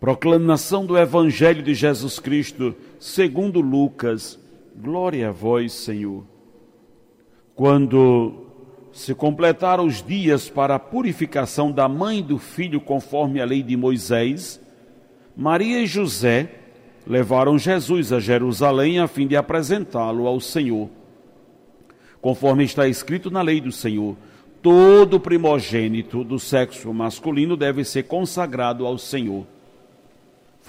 Proclamação do Evangelho de Jesus Cristo, segundo Lucas. Glória a vós, Senhor. Quando se completaram os dias para a purificação da mãe e do filho, conforme a lei de Moisés, Maria e José levaram Jesus a Jerusalém a fim de apresentá-lo ao Senhor. Conforme está escrito na lei do Senhor, todo primogênito do sexo masculino deve ser consagrado ao Senhor.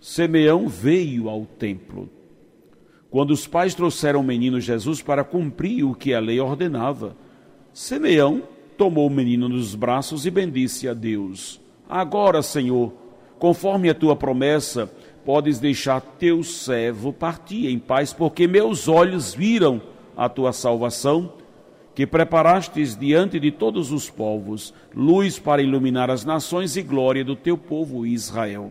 Simeão veio ao templo. Quando os pais trouxeram o menino Jesus para cumprir o que a lei ordenava, Simeão tomou o menino nos braços e bendisse a Deus. Agora, Senhor, conforme a tua promessa, podes deixar teu servo partir em paz, porque meus olhos viram a tua salvação, que preparastes diante de todos os povos, luz para iluminar as nações e glória do teu povo Israel.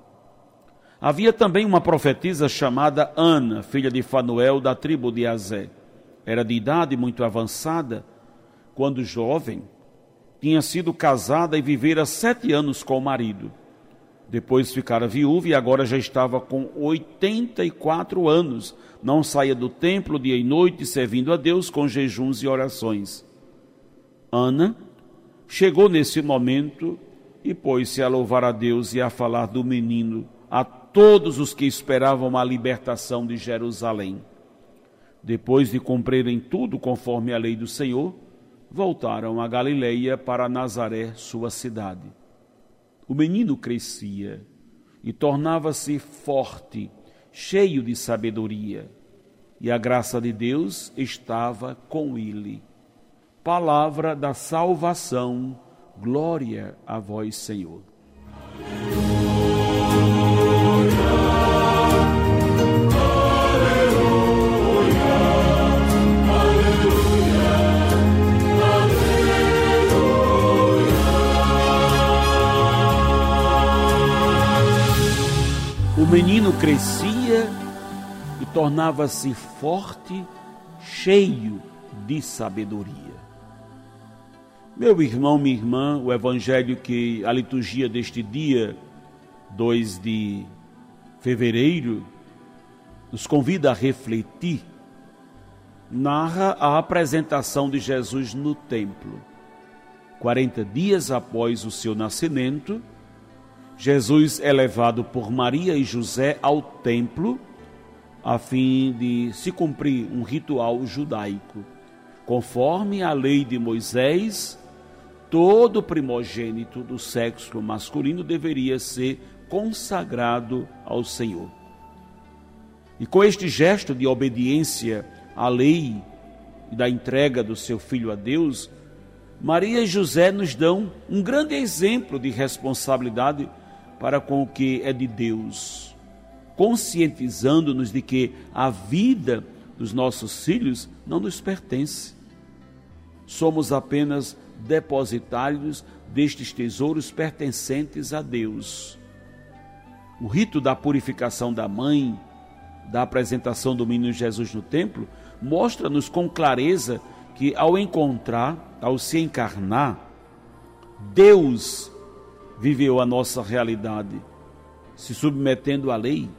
Havia também uma profetisa chamada Ana, filha de Fanuel, da tribo de Azé. Era de idade muito avançada, quando jovem, tinha sido casada e vivera sete anos com o marido. Depois ficara viúva e agora já estava com 84 anos. Não saía do templo dia e noite, servindo a Deus com jejuns e orações. Ana chegou nesse momento e pôs-se a louvar a Deus e a falar do menino a todos os que esperavam a libertação de Jerusalém. Depois de cumprirem tudo conforme a lei do Senhor, voltaram a Galileia para Nazaré, sua cidade. O menino crescia e tornava-se forte, cheio de sabedoria, e a graça de Deus estava com ele. Palavra da salvação, glória a vós, Senhor. Menino crescia e tornava-se forte, cheio de sabedoria. Meu irmão, minha irmã, o evangelho que a liturgia deste dia, 2 de fevereiro, nos convida a refletir, narra a apresentação de Jesus no templo. 40 dias após o seu nascimento, Jesus é levado por Maria e José ao templo a fim de se cumprir um ritual judaico. Conforme a lei de Moisés, todo primogênito do sexo masculino deveria ser consagrado ao Senhor. E com este gesto de obediência à lei e da entrega do seu filho a Deus, Maria e José nos dão um grande exemplo de responsabilidade para com o que é de Deus, conscientizando-nos de que a vida dos nossos filhos não nos pertence. Somos apenas depositários destes tesouros pertencentes a Deus. o rito da purificação da mãe, da apresentação do menino Jesus no templo, mostra-nos com clareza que ao encontrar, ao se encarnar, Deus viveu a nossa realidade, se submetendo à lei,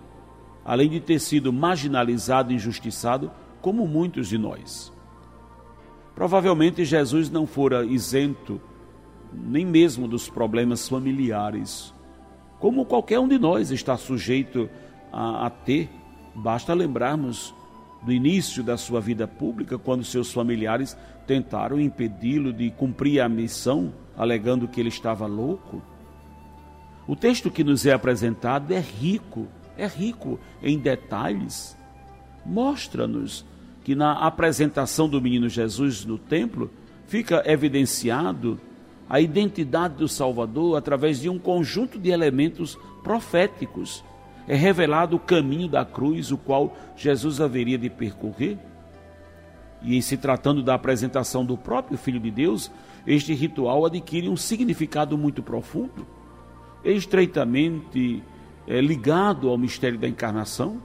além de ter sido marginalizado e injustiçado, como muitos de nós. Provavelmente Jesus não fora isento nem mesmo dos problemas familiares, como qualquer um de nós está sujeito a, a ter. Basta lembrarmos do início da sua vida pública, quando seus familiares tentaram impedi-lo de cumprir a missão, alegando que ele estava louco. O texto que nos é apresentado é rico, é rico em detalhes. Mostra-nos que na apresentação do menino Jesus no templo fica evidenciado a identidade do Salvador através de um conjunto de elementos proféticos. É revelado o caminho da cruz, o qual Jesus haveria de percorrer. E em se tratando da apresentação do próprio Filho de Deus, este ritual adquire um significado muito profundo, estreitamente é, ligado ao mistério da encarnação.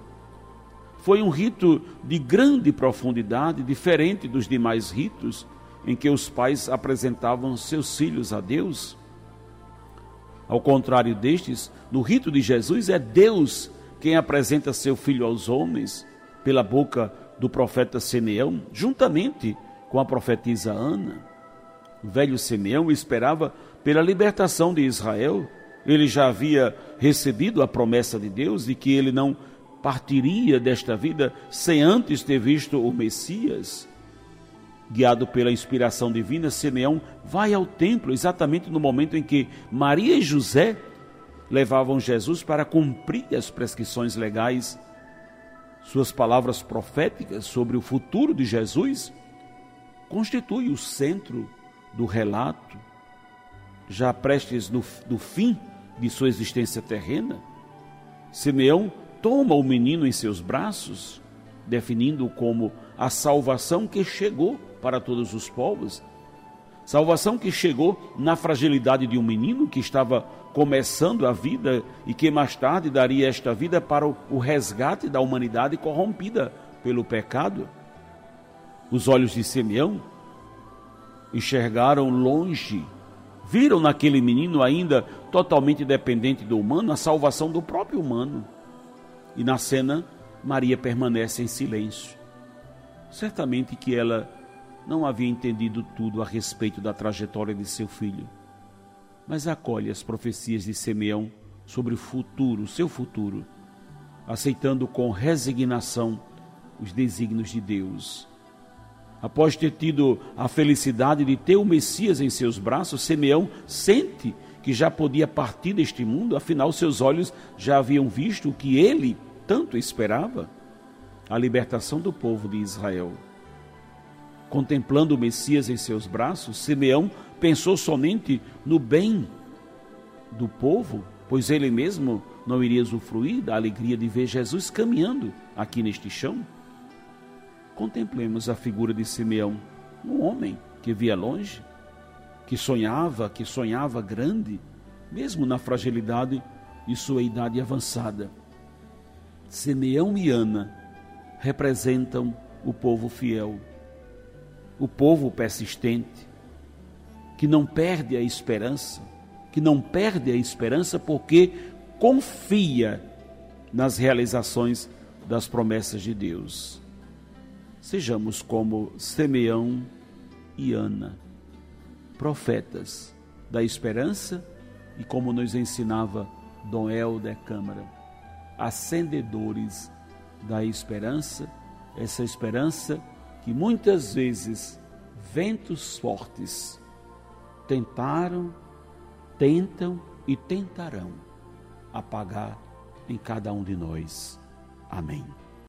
Foi um rito de grande profundidade, diferente dos demais ritos em que os pais apresentavam seus filhos a Deus. Ao contrário destes, no rito de Jesus é Deus quem apresenta seu filho aos homens pela boca do profeta Simeão, juntamente com a profetisa Ana. O velho Simeão esperava pela libertação de Israel. Ele já havia recebido a promessa de Deus de que ele não partiria desta vida sem antes ter visto o Messias. Guiado pela inspiração divina, Simeão vai ao templo exatamente no momento em que Maria e José levavam Jesus para cumprir as prescrições legais. Suas palavras proféticas sobre o futuro de Jesus constituem o centro do relato, já prestes no, no fim de sua existência terrena. Simeão toma o menino em seus braços, definindo-o como a salvação que chegou para todos os povos. Salvação que chegou na fragilidade de um menino que estava começando a vida e que mais tarde daria esta vida para o resgate da humanidade corrompida pelo pecado. Os olhos de Simeão enxergaram longe, viram naquele menino ainda totalmente dependente do humano a salvação do próprio humano. E na cena, Maria permanece em silêncio. Certamente que ela não havia entendido tudo a respeito da trajetória de seu filho, mas acolhe as profecias de Simeão sobre o futuro, seu futuro, aceitando com resignação os desígnios de Deus. Após ter tido a felicidade de ter o Messias em seus braços, Simeão sente que já podia partir deste mundo, afinal, seus olhos já haviam visto o que ele tanto esperava a libertação do povo de Israel. Contemplando o Messias em seus braços, Simeão pensou somente no bem do povo, pois ele mesmo não iria usufruir da alegria de ver Jesus caminhando aqui neste chão. Contemplemos a figura de Simeão, um homem que via longe, que sonhava, que sonhava grande, mesmo na fragilidade de sua idade avançada. Simeão e Ana representam o povo fiel o povo persistente, que não perde a esperança, que não perde a esperança porque confia nas realizações das promessas de Deus. Sejamos como Simeão e Ana, profetas da esperança e como nos ensinava Dom Helder Câmara, acendedores da esperança, essa esperança que muitas vezes ventos fortes tentaram, tentam e tentarão apagar em cada um de nós. Amém.